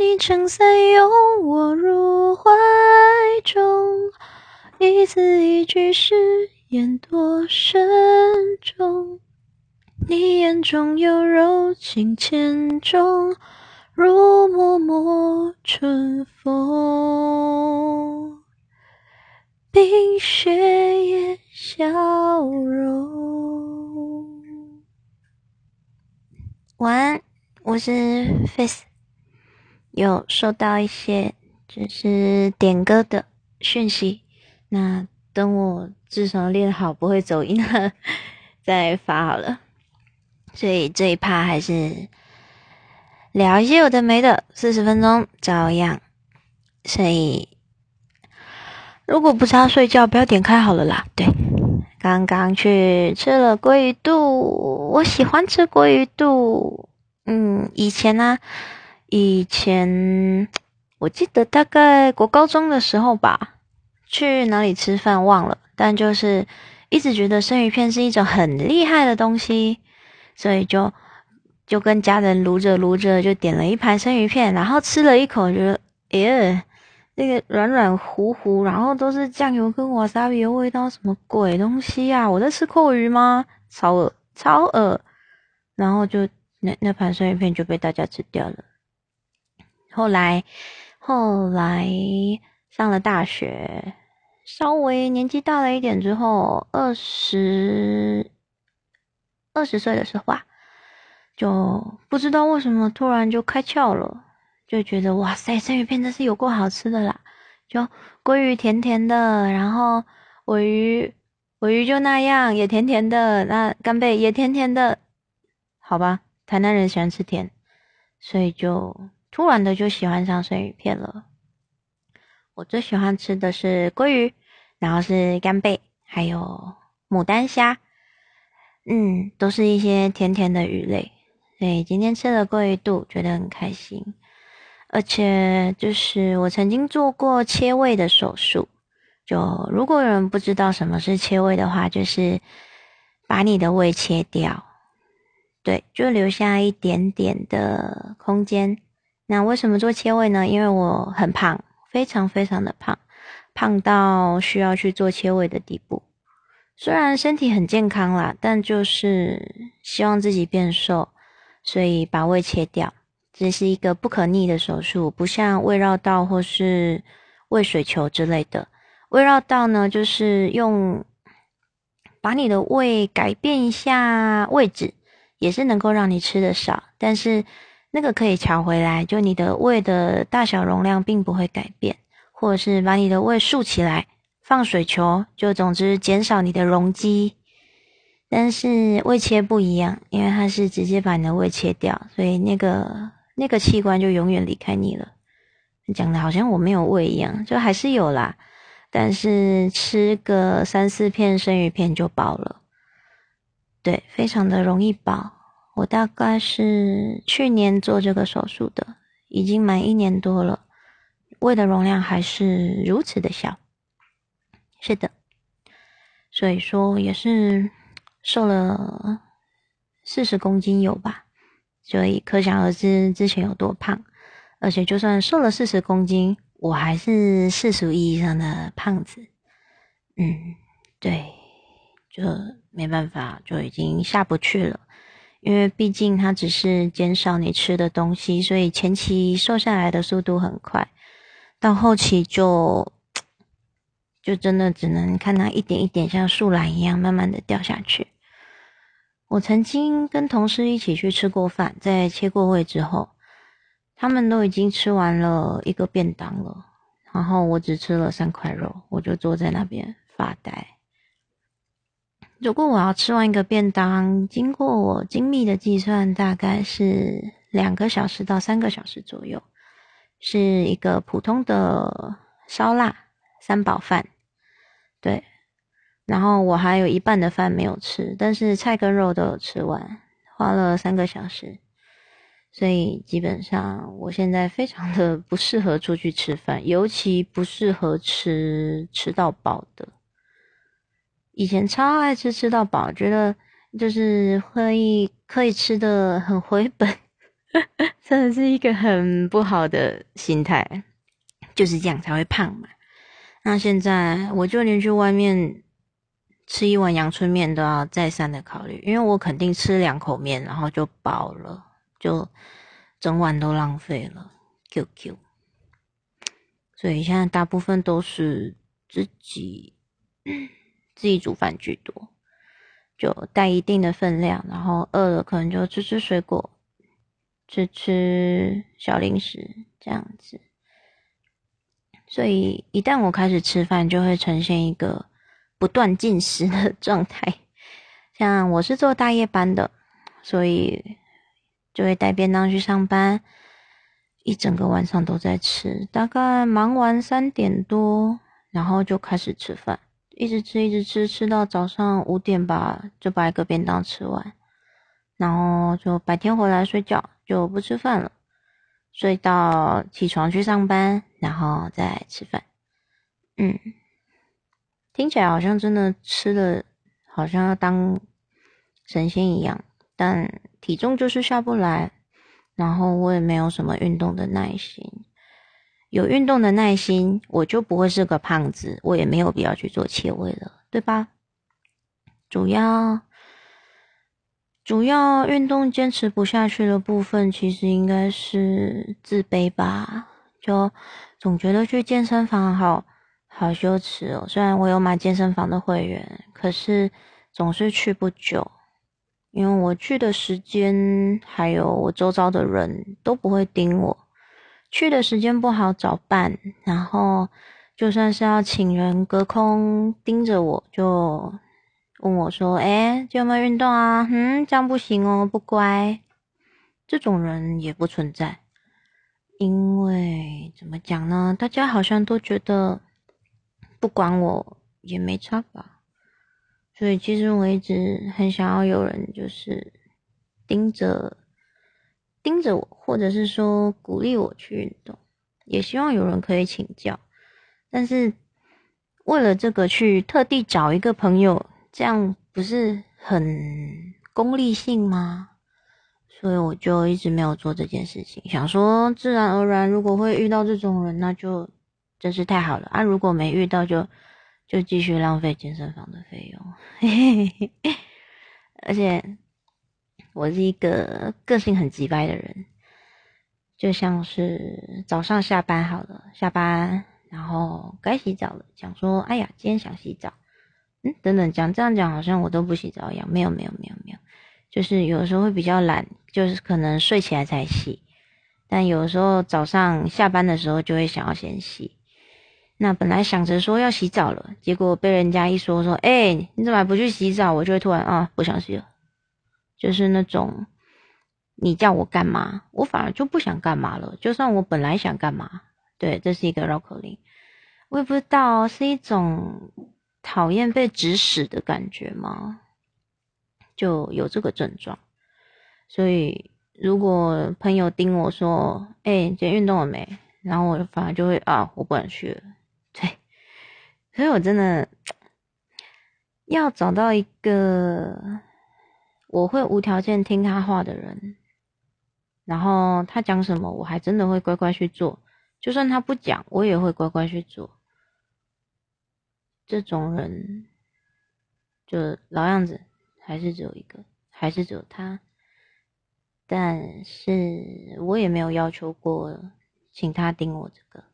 你撑伞，拥我入怀中，一字一句誓言多慎重。你眼中有柔情千种，如脉脉春风，冰雪也消融。晚安，我是 Face，有收到一些就是点歌的讯息，那等我至少练好不会走音了 再发好了。所以这一趴还是聊一些有的没的，四十分钟照样。所以如果不是要睡觉，不要点开好了啦。对，刚刚去吃了鲑鱼肚，我喜欢吃鲑鱼肚。嗯，以前呢，以前我记得大概国高中的时候吧，去哪里吃饭忘了，但就是一直觉得生鱼片是一种很厉害的东西。所以就就跟家人撸着撸着，就点了一盘生鱼片，然后吃了一口，觉得耶，那个软软糊糊，然后都是酱油跟瓦萨比的味道，什么鬼东西啊？我在吃阔鱼吗？超恶超恶！然后就那那盘生鱼片就被大家吃掉了。后来后来上了大学，稍微年纪大了一点之后，二十。二十岁的时候啊，就不知道为什么突然就开窍了，就觉得哇塞，生鱼片真是有够好吃的啦！就鲑鱼甜甜的，然后尾鱼尾鱼就那样也甜甜的，那干贝也甜甜的，好吧，台南人喜欢吃甜，所以就突然的就喜欢上生鱼片了。我最喜欢吃的是鲑鱼，然后是干贝，还有牡丹虾。嗯，都是一些甜甜的鱼类，所以今天吃了鲑鱼肚，觉得很开心。而且就是我曾经做过切胃的手术，就如果有人不知道什么是切胃的话，就是把你的胃切掉，对，就留下一点点的空间。那为什么做切胃呢？因为我很胖，非常非常的胖，胖到需要去做切胃的地步。虽然身体很健康啦，但就是希望自己变瘦，所以把胃切掉，这是一个不可逆的手术，不像胃绕道或是胃水球之类的。胃绕道呢，就是用把你的胃改变一下位置，也是能够让你吃的少，但是那个可以调回来，就你的胃的大小容量并不会改变，或者是把你的胃竖起来。放水球，就总之减少你的容积，但是胃切不一样，因为它是直接把你的胃切掉，所以那个那个器官就永远离开你了。讲的好像我没有胃一样，就还是有啦，但是吃个三四片生鱼片就饱了，对，非常的容易饱。我大概是去年做这个手术的，已经满一年多了，胃的容量还是如此的小。是的，所以说也是瘦了四十公斤有吧，所以可想而知之前有多胖。而且就算瘦了四十公斤，我还是世俗意义上的胖子。嗯，对，就没办法，就已经下不去了。因为毕竟它只是减少你吃的东西，所以前期瘦下来的速度很快，到后期就。就真的只能看它一点一点像树懒一样慢慢的掉下去。我曾经跟同事一起去吃过饭，在切过胃之后，他们都已经吃完了一个便当了，然后我只吃了三块肉，我就坐在那边发呆。如果我要吃完一个便当，经过我精密的计算，大概是两个小时到三个小时左右，是一个普通的烧腊。三宝饭，对，然后我还有一半的饭没有吃，但是菜跟肉都有吃完，花了三个小时，所以基本上我现在非常的不适合出去吃饭，尤其不适合吃吃到饱的。以前超爱吃吃到饱，觉得就是可以可以吃的很回本，真的是一个很不好的心态，就是这样才会胖嘛。那现在我就连去外面吃一碗阳春面都要再三的考虑，因为我肯定吃两口面然后就饱了，就整碗都浪费了。QQ，所以现在大部分都是自己自己煮饭居多，就带一定的分量，然后饿了可能就吃吃水果，吃吃小零食这样子。所以一旦我开始吃饭，就会呈现一个不断进食的状态。像我是做大夜班的，所以就会带便当去上班，一整个晚上都在吃。大概忙完三点多，然后就开始吃饭，一直吃，一直吃，吃到早上五点吧，就把一个便当吃完，然后就白天回来睡觉，就不吃饭了。睡到起床去上班，然后再吃饭。嗯，听起来好像真的吃了，好像要当神仙一样，但体重就是下不来。然后我也没有什么运动的耐心，有运动的耐心，我就不会是个胖子，我也没有必要去做切胃了，对吧？主要。主要运动坚持不下去的部分，其实应该是自卑吧。就总觉得去健身房好好羞耻哦。虽然我有买健身房的会员，可是总是去不久，因为我去的时间还有我周遭的人都不会盯我，去的时间不好找伴，然后就算是要请人隔空盯着我，就。问我说：“哎，有没有运动啊？嗯，这样不行哦，不乖。这种人也不存在，因为怎么讲呢？大家好像都觉得不管我也没差吧。所以其实我一直很想要有人就是盯着盯着我，或者是说鼓励我去运动，也希望有人可以请教。但是为了这个去特地找一个朋友。”这样不是很功利性吗？所以我就一直没有做这件事情。想说，自然而然，如果会遇到这种人，那就真是太好了啊！如果没遇到，就就继续浪费健身房的费用。而且我是一个个性很急掰的人，就像是早上下班好了，下班然后该洗澡了，想说，哎呀，今天想洗澡。嗯，等等，讲这样讲好像我都不洗澡一样，没有没有没有没有，就是有时候会比较懒，就是可能睡起来才洗，但有时候早上下班的时候就会想要先洗。那本来想着说要洗澡了，结果被人家一说说，哎，你怎么还不去洗澡？我就会突然啊不想洗了，就是那种你叫我干嘛，我反而就不想干嘛了。就算我本来想干嘛，对，这是一个绕口令，我也不知道是一种。讨厌被指使的感觉吗？就有这个症状，所以如果朋友盯我说：“哎，今天运动了没？”然后我反而就会啊，我不想去了。对，所以我真的要找到一个我会无条件听他话的人，然后他讲什么，我还真的会乖乖去做，就算他不讲，我也会乖乖去做。这种人就老样子，还是只有一个，还是只有他。但是我也没有要求过，请他盯我这个，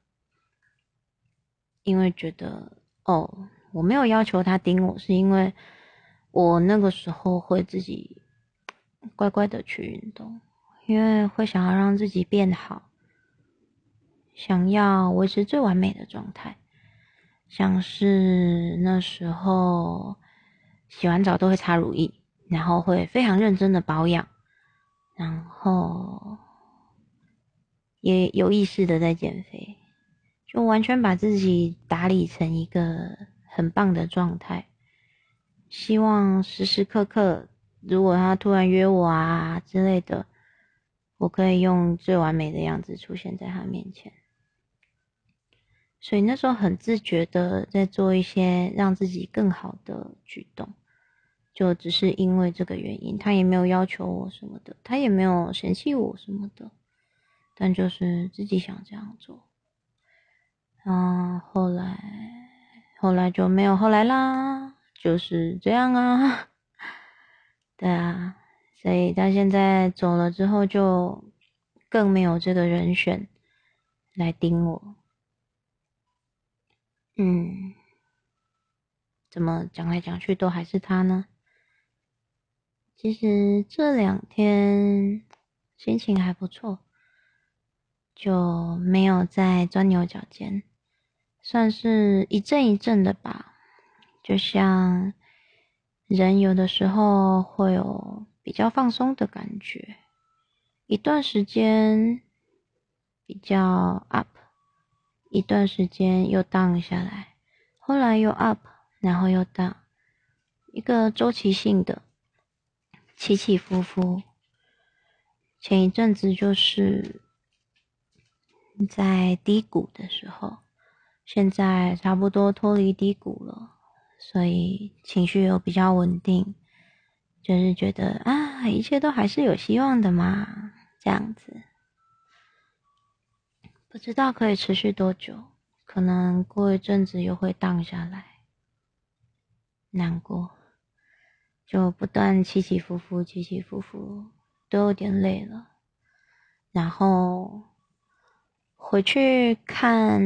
因为觉得哦，我没有要求他盯我，是因为我那个时候会自己乖乖的去运动，因为会想要让自己变好，想要维持最完美的状态。像是那时候洗完澡都会擦乳液，然后会非常认真的保养，然后也有意识的在减肥，就完全把自己打理成一个很棒的状态。希望时时刻刻，如果他突然约我啊之类的，我可以用最完美的样子出现在他面前。所以那时候很自觉的在做一些让自己更好的举动，就只是因为这个原因，他也没有要求我什么的，他也没有嫌弃我什么的，但就是自己想这样做。嗯，后来后来就没有后来啦，就是这样啊。对啊，所以他现在走了之后，就更没有这个人选来盯我。嗯，怎么讲来讲去都还是他呢？其实这两天心情还不错，就没有再钻牛角尖，算是一阵一阵的吧。就像人有的时候会有比较放松的感觉，一段时间比较 up。一段时间又 down 下来，后来又 up，然后又 down，一个周期性的起起伏伏。前一阵子就是在低谷的时候，现在差不多脱离低谷了，所以情绪又比较稳定，就是觉得啊，一切都还是有希望的嘛，这样子。不知道可以持续多久，可能过一阵子又会荡下来，难过，就不断起起伏伏，起起伏伏，都有点累了。然后回去看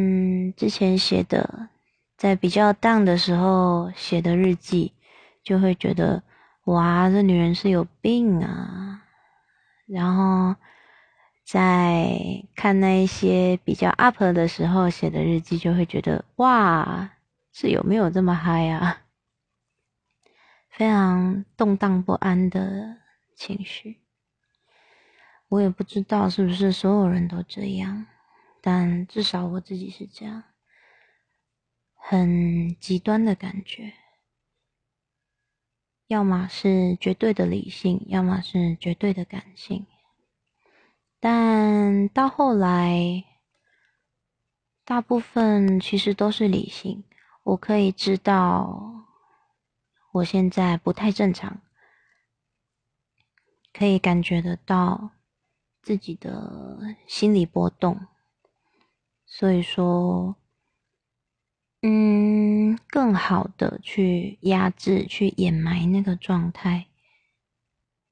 之前写的，在比较 down 的时候写的日记，就会觉得哇，这女人是有病啊。然后。在看那一些比较 up 的时候写的日记，就会觉得哇，是有没有这么嗨啊？非常动荡不安的情绪。我也不知道是不是所有人都这样，但至少我自己是这样，很极端的感觉。要么是绝对的理性，要么是绝对的感性。但到后来，大部分其实都是理性。我可以知道，我现在不太正常，可以感觉得到自己的心理波动。所以说，嗯，更好的去压制、去掩埋那个状态，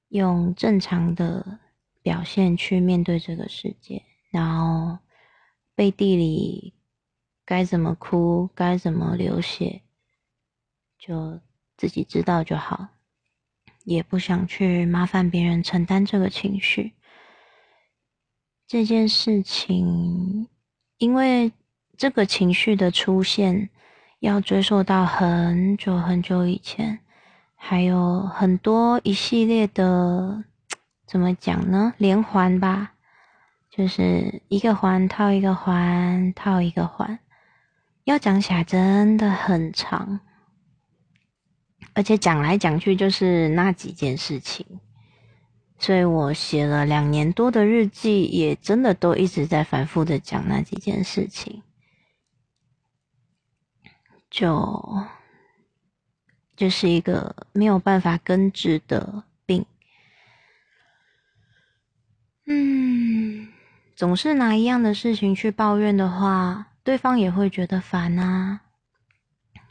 用正常的。表现去面对这个世界，然后背地里该怎么哭，该怎么流血，就自己知道就好，也不想去麻烦别人承担这个情绪。这件事情，因为这个情绪的出现要追溯到很久很久以前，还有很多一系列的。怎么讲呢？连环吧，就是一个环套一个环套一个环，要讲起来真的很长，而且讲来讲去就是那几件事情，所以我写了两年多的日记，也真的都一直在反复的讲那几件事情，就就是一个没有办法根治的病。嗯，总是拿一样的事情去抱怨的话，对方也会觉得烦啊。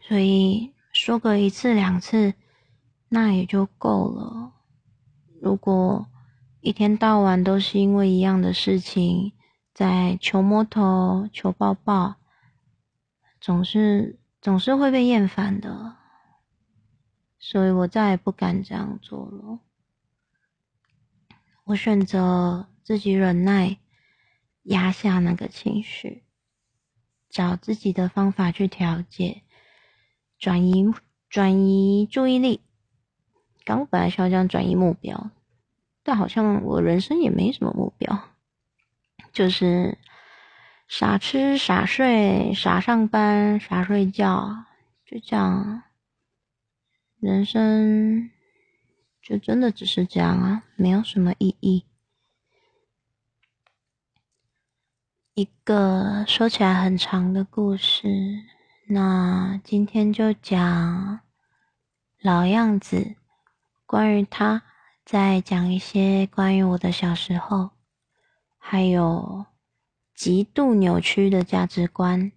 所以说个一次两次，那也就够了。如果一天到晚都是因为一样的事情在求摸头、求抱抱，总是总是会被厌烦的。所以我再也不敢这样做了。我选择自己忍耐，压下那个情绪，找自己的方法去调节，转移转移注意力。刚本来是要这样转移目标，但好像我人生也没什么目标，就是傻吃傻睡傻上班傻睡觉，就这样，人生。就真的只是这样啊，没有什么意义。一个说起来很长的故事，那今天就讲老样子，关于他，再讲一些关于我的小时候，还有极度扭曲的价值观。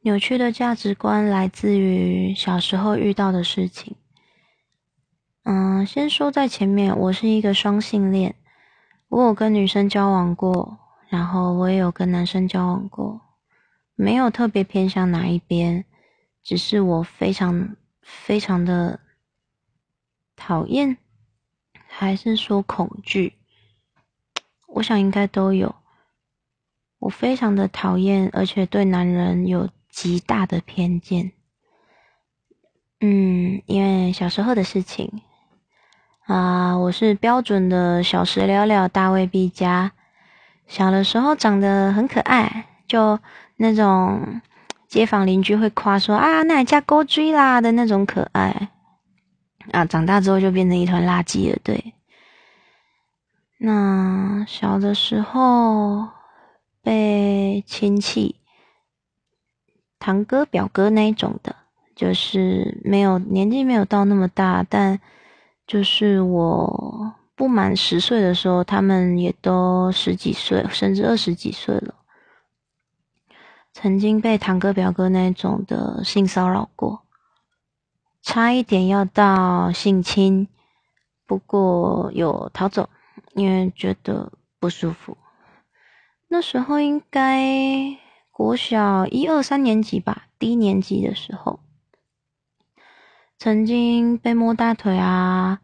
扭曲的价值观来自于小时候遇到的事情。嗯，先说在前面，我是一个双性恋，我有跟女生交往过，然后我也有跟男生交往过，没有特别偏向哪一边，只是我非常非常的讨厌，还是说恐惧？我想应该都有。我非常的讨厌，而且对男人有。极大的偏见，嗯，因为小时候的事情啊，我是标准的小时了了，大未必佳。小的时候长得很可爱，就那种街坊邻居会夸说啊，那家勾追啦的那种可爱啊。长大之后就变成一团垃圾了，对。那小的时候被亲戚。堂哥、表哥那一种的，就是没有年纪没有到那么大，但就是我不满十岁的时候，他们也都十几岁，甚至二十几岁了。曾经被堂哥、表哥那种的性骚扰过，差一点要到性侵，不过有逃走，因为觉得不舒服。那时候应该。国小一二三年级吧，低年级的时候，曾经被摸大腿啊，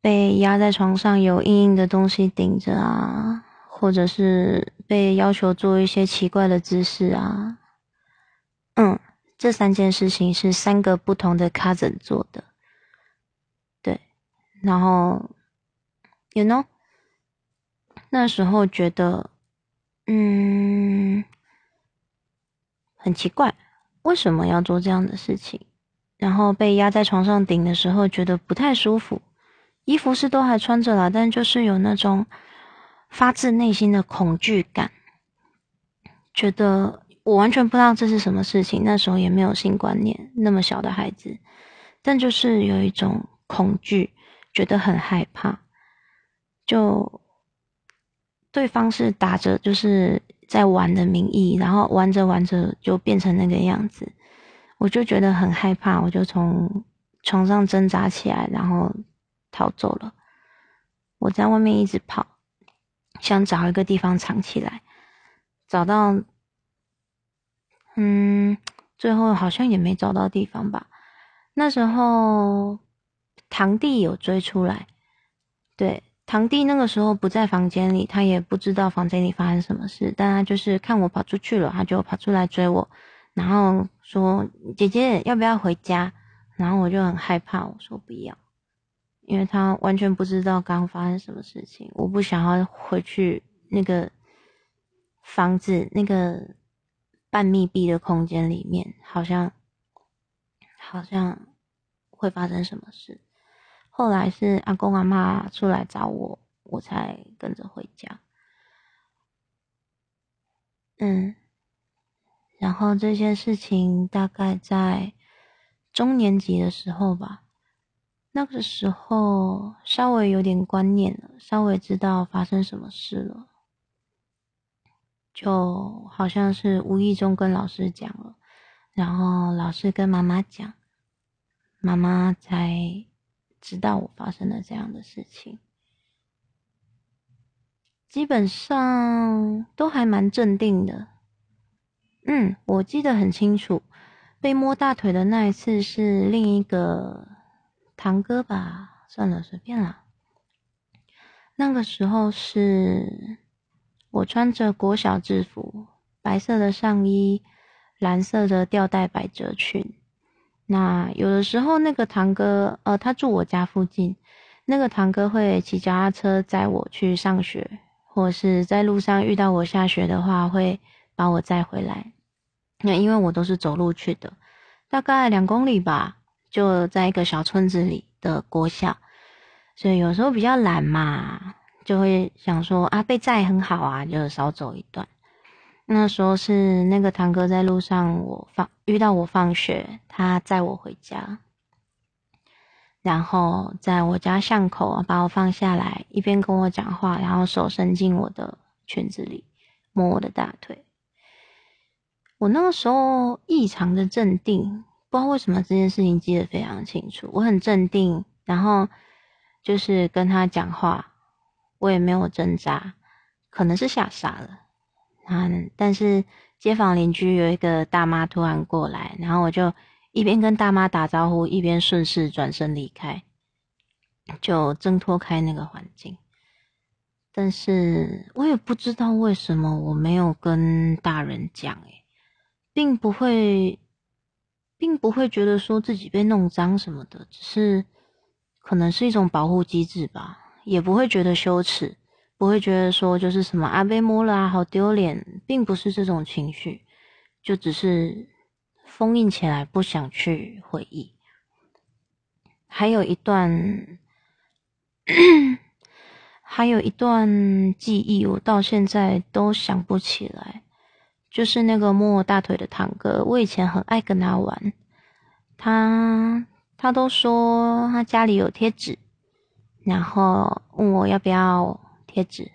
被压在床上有硬硬的东西顶着啊，或者是被要求做一些奇怪的姿势啊。嗯，这三件事情是三个不同的 cousin 做的。对，然后，you know，那时候觉得，嗯。很奇怪，为什么要做这样的事情？然后被压在床上顶的时候，觉得不太舒服。衣服是都还穿着了，但就是有那种发自内心的恐惧感，觉得我完全不知道这是什么事情。那时候也没有性观念，那么小的孩子，但就是有一种恐惧，觉得很害怕。就对方是打着就是。在玩的名义，然后玩着玩着就变成那个样子，我就觉得很害怕，我就从床上挣扎起来，然后逃走了。我在外面一直跑，想找一个地方藏起来，找到，嗯，最后好像也没找到地方吧。那时候堂弟有追出来，对。堂弟那个时候不在房间里，他也不知道房间里发生什么事，但他就是看我跑出去了，他就跑出来追我，然后说：“姐姐要不要回家？”然后我就很害怕，我说不要，因为他完全不知道刚发生什么事情，我不想要回去那个房子那个半密闭的空间里面，好像好像会发生什么事。后来是阿公阿妈出来找我，我才跟着回家。嗯，然后这件事情大概在中年级的时候吧，那个时候稍微有点观念了，稍微知道发生什么事了，就好像是无意中跟老师讲了，然后老师跟妈妈讲，妈妈才。知道我发生了这样的事情，基本上都还蛮镇定的。嗯，我记得很清楚，被摸大腿的那一次是另一个堂哥吧？算了，随便了。那个时候是我穿着国小制服，白色的上衣，蓝色的吊带百褶裙。那有的时候，那个堂哥，呃，他住我家附近，那个堂哥会骑脚踏车载我去上学，或是在路上遇到我下学的话，会把我载回来。那因为我都是走路去的，大概两公里吧，就在一个小村子里的国小，所以有时候比较懒嘛，就会想说啊，被载很好啊，就少走一段。那时候是那个堂哥在路上，我放遇到我放学，他载我回家。然后在我家巷口把我放下来，一边跟我讲话，然后手伸进我的裙子里摸我的大腿。我那个时候异常的镇定，不知道为什么这件事情记得非常清楚。我很镇定，然后就是跟他讲话，我也没有挣扎，可能是吓傻了。嗯，但是街坊邻居有一个大妈突然过来，然后我就。一边跟大妈打招呼，一边顺势转身离开，就挣脱开那个环境。但是我也不知道为什么我没有跟大人讲，诶，并不会，并不会觉得说自己被弄脏什么的，只是可能是一种保护机制吧，也不会觉得羞耻，不会觉得说就是什么啊被摸了啊好丢脸，并不是这种情绪，就只是。封印起来，不想去回忆。还有一段，还有一段记忆，我到现在都想不起来。就是那个摸我大腿的堂哥，我以前很爱跟他玩。他他都说他家里有贴纸，然后问我要不要贴纸，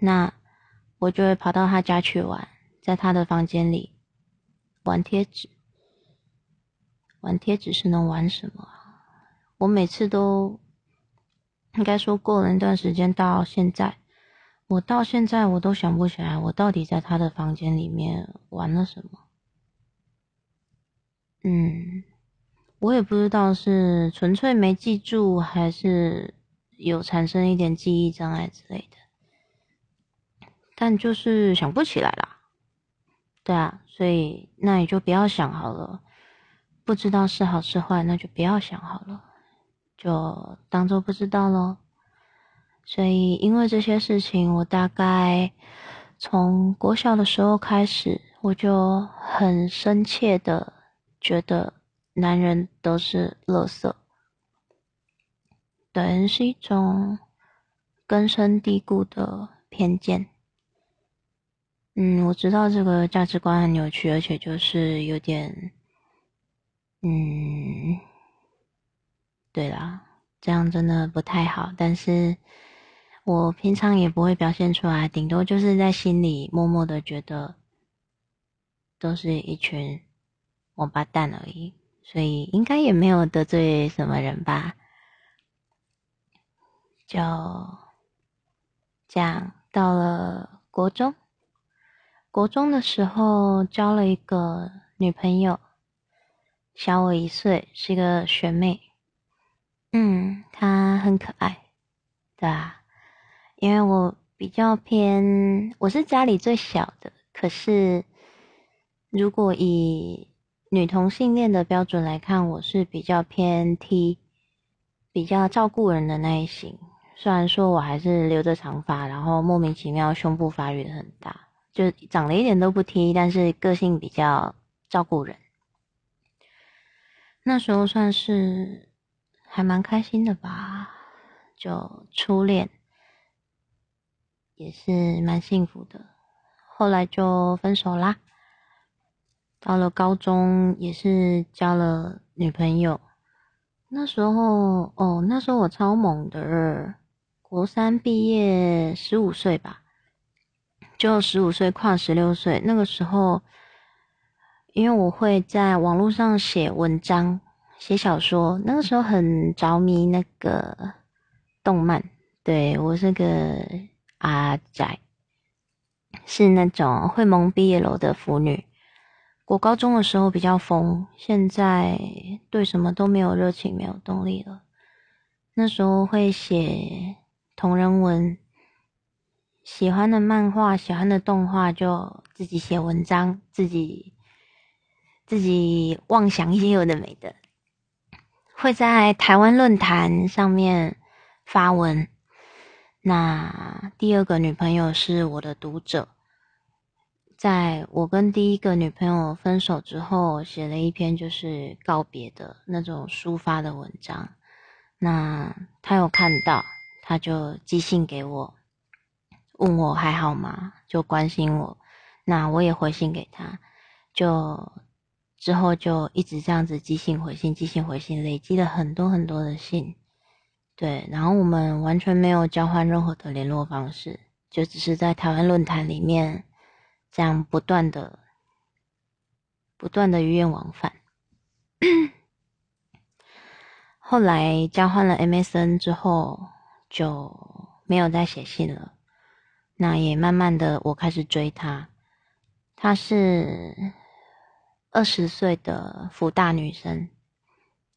那我就会跑到他家去玩，在他的房间里。玩贴纸，玩贴纸是能玩什么？我每次都应该说过了一段时间，到现在，我到现在我都想不起来，我到底在他的房间里面玩了什么。嗯，我也不知道是纯粹没记住，还是有产生一点记忆障碍之类的，但就是想不起来啦。对啊，所以那你就不要想好了，不知道是好是坏，那就不要想好了，就当做不知道咯。所以因为这些事情，我大概从国小的时候开始，我就很深切的觉得男人都是垃圾，对，是一种根深蒂固的偏见。嗯，我知道这个价值观很扭曲，而且就是有点，嗯，对啦，这样真的不太好。但是我平常也不会表现出来，顶多就是在心里默默的觉得，都是一群王八蛋而已，所以应该也没有得罪什么人吧。就这样，到了国中。国中的时候交了一个女朋友，小我一岁，是一个学妹。嗯，她很可爱，对啊。因为我比较偏，我是家里最小的，可是如果以女同性恋的标准来看，我是比较偏 T，比较照顾人的那一型。虽然说我还是留着长发，然后莫名其妙胸部发育的很大。就长得一点都不 T，但是个性比较照顾人。那时候算是还蛮开心的吧，就初恋也是蛮幸福的。后来就分手啦。到了高中也是交了女朋友。那时候哦，那时候我超猛的，国三毕业十五岁吧。就十五岁跨十六岁，那个时候，因为我会在网络上写文章、写小说，那个时候很着迷那个动漫。对我是个阿仔，是那种会蒙毕业楼的腐女。我高中的时候比较疯，现在对什么都没有热情、没有动力了。那时候会写同人文。喜欢的漫画、喜欢的动画，就自己写文章，自己自己妄想一些有的没的，会在台湾论坛上面发文。那第二个女朋友是我的读者，在我跟第一个女朋友分手之后，写了一篇就是告别的那种抒发的文章。那他有看到，他就寄信给我。问我还好吗？就关心我，那我也回信给他，就之后就一直这样子寄信回信，寄信回信，累积了很多很多的信。对，然后我们完全没有交换任何的联络方式，就只是在台湾论坛里面这样不断的、不断的语言往返。后来交换了 MSN 之后，就没有再写信了。那也慢慢的，我开始追她。她是二十岁的福大女生，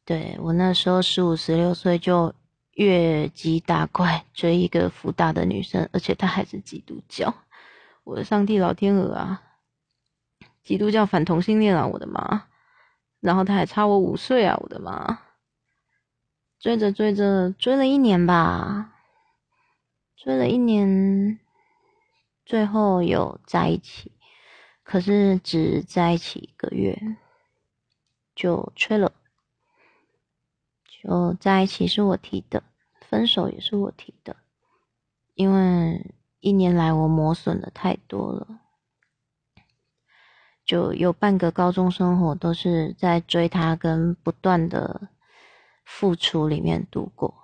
对我那时候十五、十六岁就越级打怪追一个福大的女生，而且她还是基督教。我的上帝老天鹅啊！基督教反同性恋啊！我的妈！然后她还差我五岁啊！我的妈！追着追着，追了一年吧，追了一年，最后有在一起，可是只在一起一个月，就吹了。就在一起是我提的，分手也是我提的，因为一年来我磨损的太多了，就有半个高中生活都是在追他跟不断的。付出里面度过，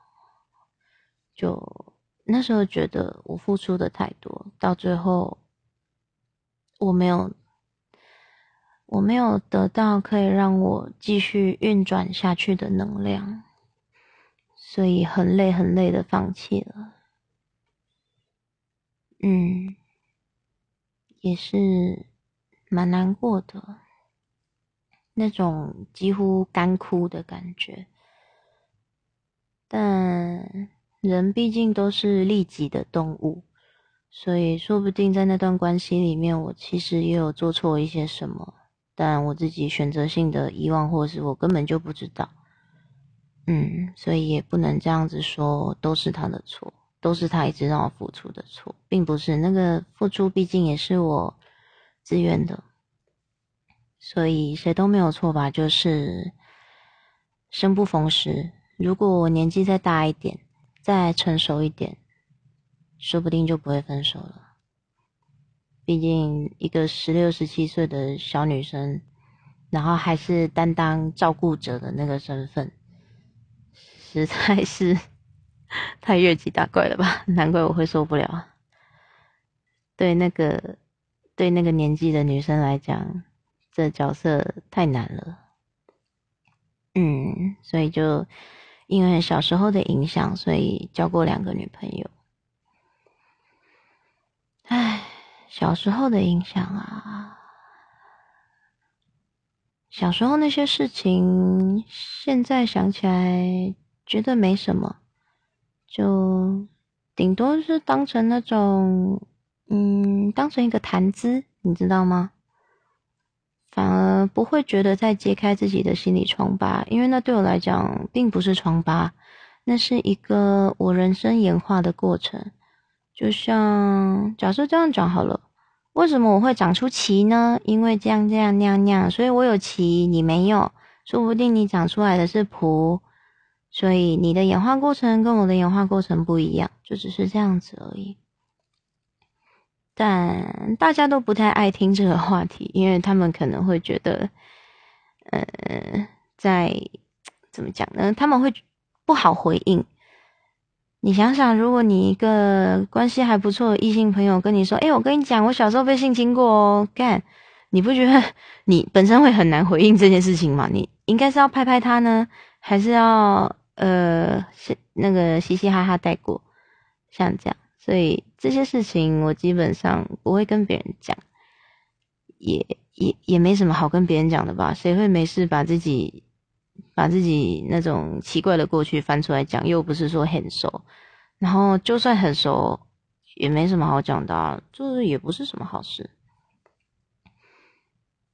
就那时候觉得我付出的太多，到最后我没有，我没有得到可以让我继续运转下去的能量，所以很累很累的放弃了。嗯，也是蛮难过的，那种几乎干枯的感觉。但人毕竟都是利己的动物，所以说不定在那段关系里面，我其实也有做错一些什么，但我自己选择性的遗忘，或是我根本就不知道。嗯，所以也不能这样子说都是他的错，都是他一直让我付出的错，并不是那个付出毕竟也是我自愿的，所以谁都没有错吧，就是生不逢时。如果我年纪再大一点，再成熟一点，说不定就不会分手了。毕竟一个十六、十七岁的小女生，然后还是担当照顾者的那个身份，实在是 太越级打怪了吧？难怪我会受不了。对那个对那个年纪的女生来讲，这角色太难了。嗯，所以就。因为小时候的影响，所以交过两个女朋友。唉，小时候的影响啊，小时候那些事情，现在想起来觉得没什么，就顶多是当成那种，嗯，当成一个谈资，你知道吗？反而不会觉得在揭开自己的心理疮疤，因为那对我来讲并不是疮疤，那是一个我人生演化的过程。就像假设这样讲好了，为什么我会长出鳍呢？因为这样这样那样那样，所以我有鳍，你没有，说不定你长出来的是蹼，所以你的演化过程跟我的演化过程不一样，就只是这样子而已。但大家都不太爱听这个话题，因为他们可能会觉得，呃，在怎么讲呢？他们会不好回应。你想想，如果你一个关系还不错的异性朋友跟你说：“哎，我跟你讲，我小时候被性侵过哦。”干，你不觉得你本身会很难回应这件事情吗？你应该是要拍拍他呢，还是要呃，那个嘻嘻哈哈带过，像这样。所以这些事情我基本上不会跟别人讲，也也也没什么好跟别人讲的吧？谁会没事把自己把自己那种奇怪的过去翻出来讲？又不是说很熟，然后就算很熟，也没什么好讲的，这也不是什么好事。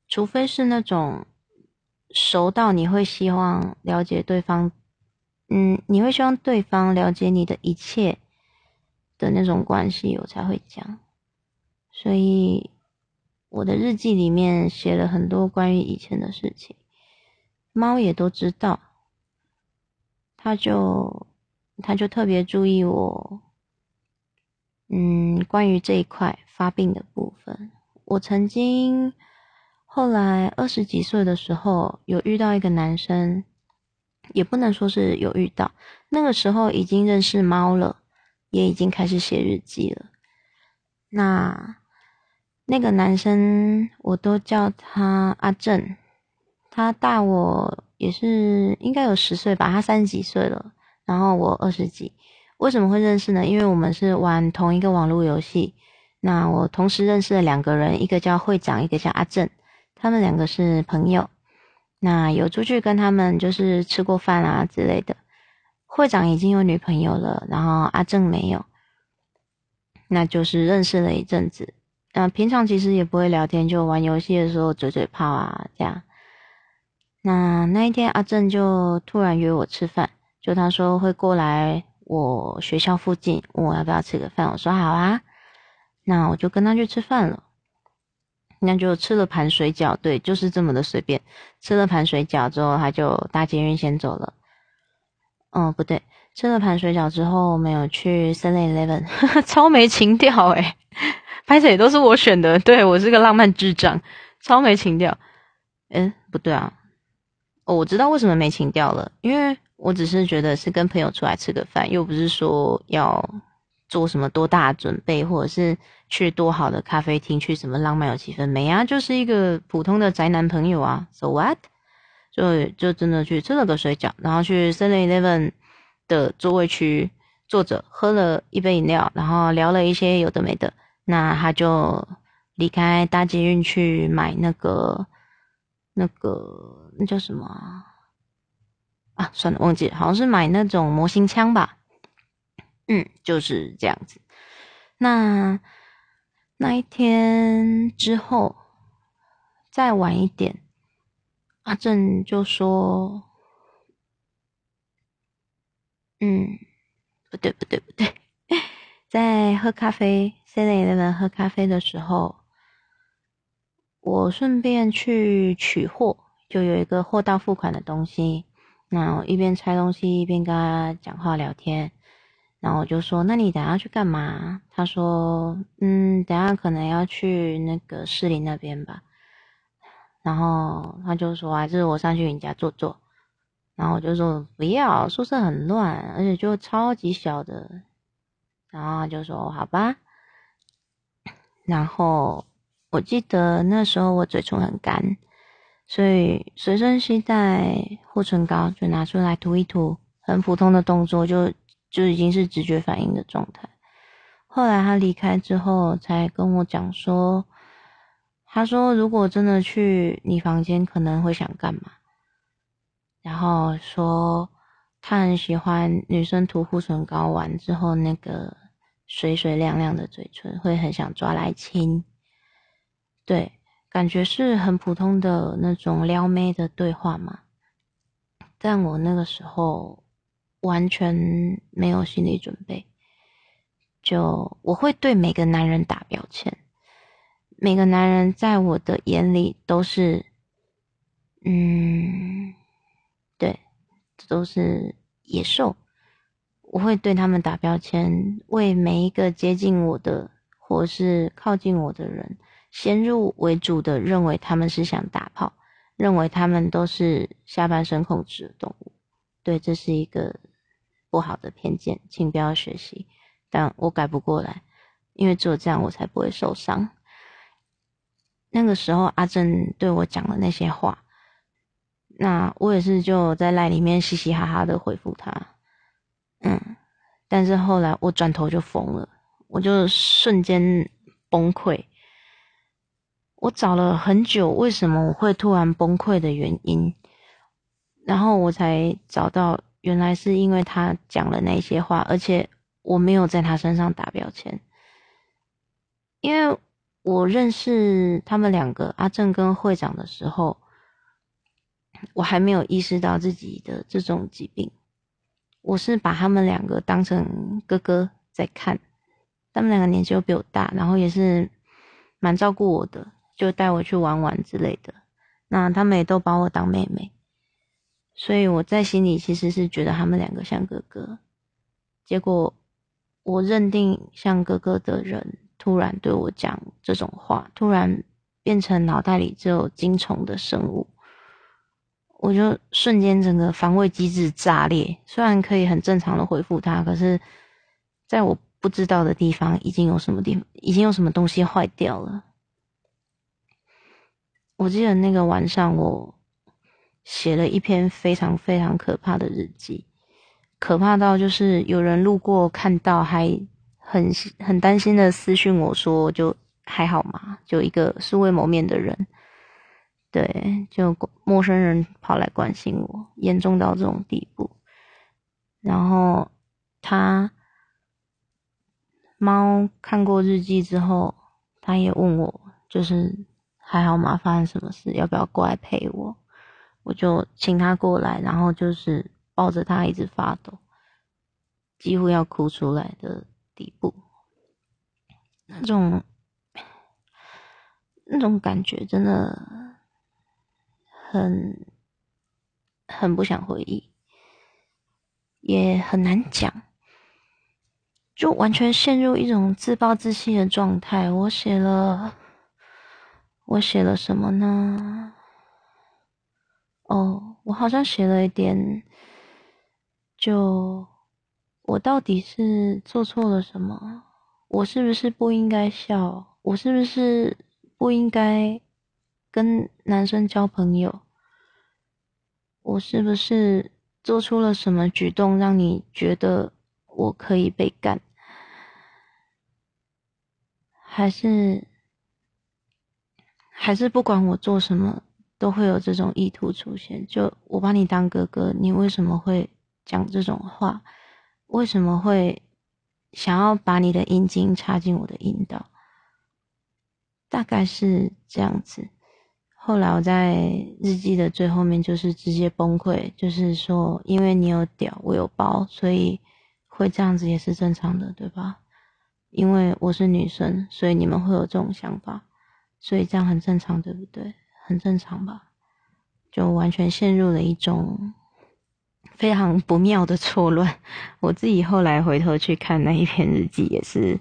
除非是那种熟到你会希望了解对方，嗯，你会希望对方了解你的一切。的那种关系，我才会讲。所以我的日记里面写了很多关于以前的事情，猫也都知道。他就他就特别注意我，嗯，关于这一块发病的部分。我曾经后来二十几岁的时候，有遇到一个男生，也不能说是有遇到，那个时候已经认识猫了，也已经开始写日记了。那那个男生，我都叫他阿正，他大我也是应该有十岁吧，他三十几岁了，然后我二十几。为什么会认识呢？因为我们是玩同一个网络游戏。那我同时认识了两个人，一个叫会长，一个叫阿正，他们两个是朋友。那有出去跟他们就是吃过饭啊之类的。会长已经有女朋友了，然后阿正没有。那就是认识了一阵子。那平常其实也不会聊天，就玩游戏的时候嘴嘴炮啊这样。那那一天阿正就突然约我吃饭，就他说会过来。我学校附近问我要不要吃个饭，我说好啊，那我就跟他去吃饭了。那就吃了盘水饺，对，就是这么的随便。吃了盘水饺之后，他就搭捷运先走了。哦，不对，吃了盘水饺之后，没有去 Seven Eleven，超没情调诶拍摄也都是我选的，对我是个浪漫智障，超没情调。嗯，不对啊，哦，我知道为什么没情调了，因为。我只是觉得是跟朋友出来吃个饭，又不是说要做什么多大准备，或者是去多好的咖啡厅，去什么浪漫有气氛没啊？就是一个普通的宅男朋友啊。So what？就就真的去吃了个水饺，然后去 Seven Eleven 的座位区坐着，喝了一杯饮料，然后聊了一些有的没的。那他就离开搭捷运去买那个那个那叫什么？啊，算了，忘记了，好像是买那种模型枪吧。嗯，就是这样子。那那一天之后，再晚一点，阿正就说：“嗯，不对，不对，不对，在喝咖啡，Seven Eleven 喝咖啡的时候，我顺便去取货，就有一个货到付款的东西。”那我一边拆东西一边跟他讲话聊天，然后我就说：“那你等下去干嘛？”他说：“嗯，等下可能要去那个士林那边吧。”然后他就说：“还是我上去你家坐坐。”然后我就说：“不要，宿舍很乱，而且就超级小的。”然后他就说：“好吧。”然后我记得那时候我嘴唇很干。所以随身携带护唇膏，就拿出来涂一涂，很普通的动作，就就已经是直觉反应的状态。后来他离开之后，才跟我讲说，他说如果真的去你房间，可能会想干嘛？然后说他很喜欢女生涂护唇膏完之后那个水水亮亮的嘴唇，会很想抓来亲。对。感觉是很普通的那种撩妹的对话嘛，但我那个时候完全没有心理准备，就我会对每个男人打标签，每个男人在我的眼里都是，嗯，对，都是野兽，我会对他们打标签，为每一个接近我的或是靠近我的人。先入为主的认为他们是想打炮，认为他们都是下半身控制的动物，对，这是一个不好的偏见，请不要学习。但我改不过来，因为只有这样我才不会受伤。那个时候阿正对我讲了那些话，那我也是就在赖里面嘻嘻哈哈的回复他，嗯，但是后来我转头就疯了，我就瞬间崩溃。我找了很久，为什么我会突然崩溃的原因，然后我才找到，原来是因为他讲了那些话，而且我没有在他身上打标签，因为我认识他们两个阿正跟会长的时候，我还没有意识到自己的这种疾病，我是把他们两个当成哥哥在看，他们两个年纪又比我大，然后也是蛮照顾我的。就带我去玩玩之类的，那他们也都把我当妹妹，所以我在心里其实是觉得他们两个像哥哥。结果我认定像哥哥的人突然对我讲这种话，突然变成脑袋里只有精虫的生物，我就瞬间整个防卫机制炸裂。虽然可以很正常的回复他，可是在我不知道的地方，已经有什么地方，已经有什么东西坏掉了。我记得那个晚上，我写了一篇非常非常可怕的日记，可怕到就是有人路过看到，还很很担心的私讯我说就。还好嘛，就一个素未谋面的人，对，就陌生人跑来关心我，严重到这种地步。然后他猫看过日记之后，他也问我，就是还好吗？发生什么事？要不要过来陪我？我就请他过来，然后就是抱着他一直发抖，几乎要哭出来的地步，那种。那种感觉真的很很不想回忆，也很难讲，就完全陷入一种自暴自弃的状态。我写了，我写了什么呢？哦，我好像写了一点，就我到底是做错了什么？我是不是不应该笑？我是不是？不应该跟男生交朋友。我是不是做出了什么举动，让你觉得我可以被干？还是还是不管我做什么，都会有这种意图出现？就我把你当哥哥，你为什么会讲这种话？为什么会想要把你的阴茎插进我的阴道？大概是这样子，后来我在日记的最后面就是直接崩溃，就是说，因为你有屌，我有包，所以会这样子也是正常的，对吧？因为我是女生，所以你们会有这种想法，所以这样很正常，对不对？很正常吧？就完全陷入了一种非常不妙的错乱。我自己后来回头去看那一篇日记，也是。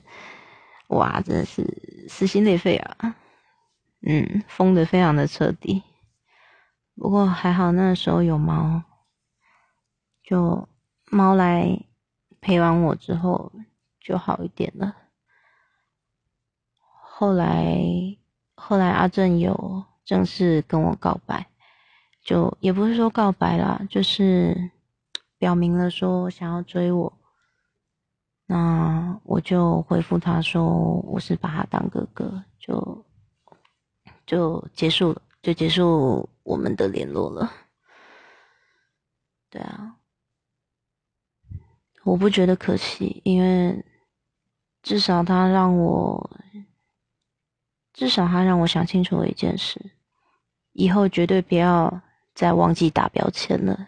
哇，真的是撕心裂肺啊！嗯，疯的非常的彻底。不过还好那时候有猫，就猫来陪完我之后就好一点了。后来后来阿正有正式跟我告白，就也不是说告白啦，就是表明了说想要追我。那我就回复他说，我是把他当哥哥，就就结束了，就结束我们的联络了。对啊，我不觉得可惜，因为至少他让我，至少他让我想清楚了一件事，以后绝对不要再忘记打标签了，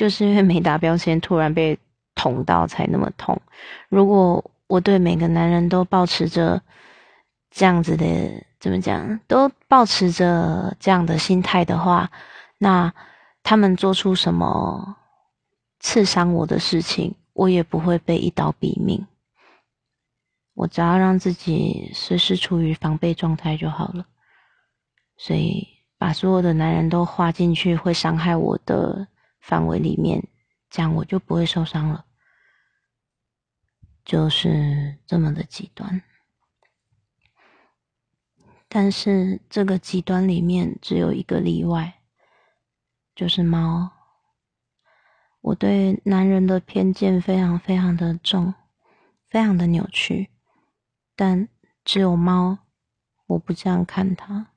就是因为没打标签，突然被。捅到才那么痛。如果我对每个男人都保持着这样子的，怎么讲，都保持着这样的心态的话，那他们做出什么刺伤我的事情，我也不会被一刀毙命。我只要让自己随时处于防备状态就好了。所以，把所有的男人都划进去会伤害我的范围里面，这样我就不会受伤了。就是这么的极端，但是这个极端里面只有一个例外，就是猫。我对男人的偏见非常非常的重，非常的扭曲，但只有猫，我不这样看它，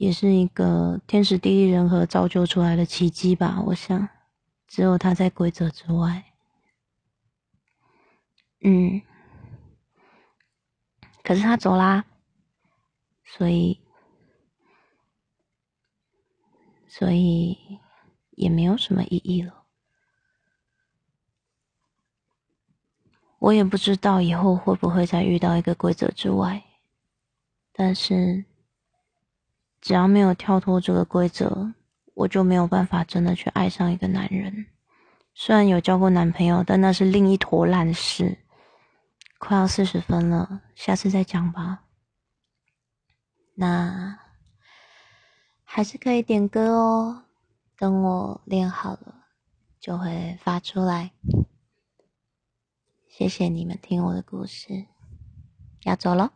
也是一个天时地利人和造就出来的奇迹吧。我想，只有他在规则之外。嗯，可是他走啦，所以，所以也没有什么意义了。我也不知道以后会不会再遇到一个规则之外，但是只要没有跳脱这个规则，我就没有办法真的去爱上一个男人。虽然有交过男朋友，但那是另一坨烂事。快要四十分了，下次再讲吧。那还是可以点歌哦。等我练好了，就会发出来。谢谢你们听我的故事，要走了。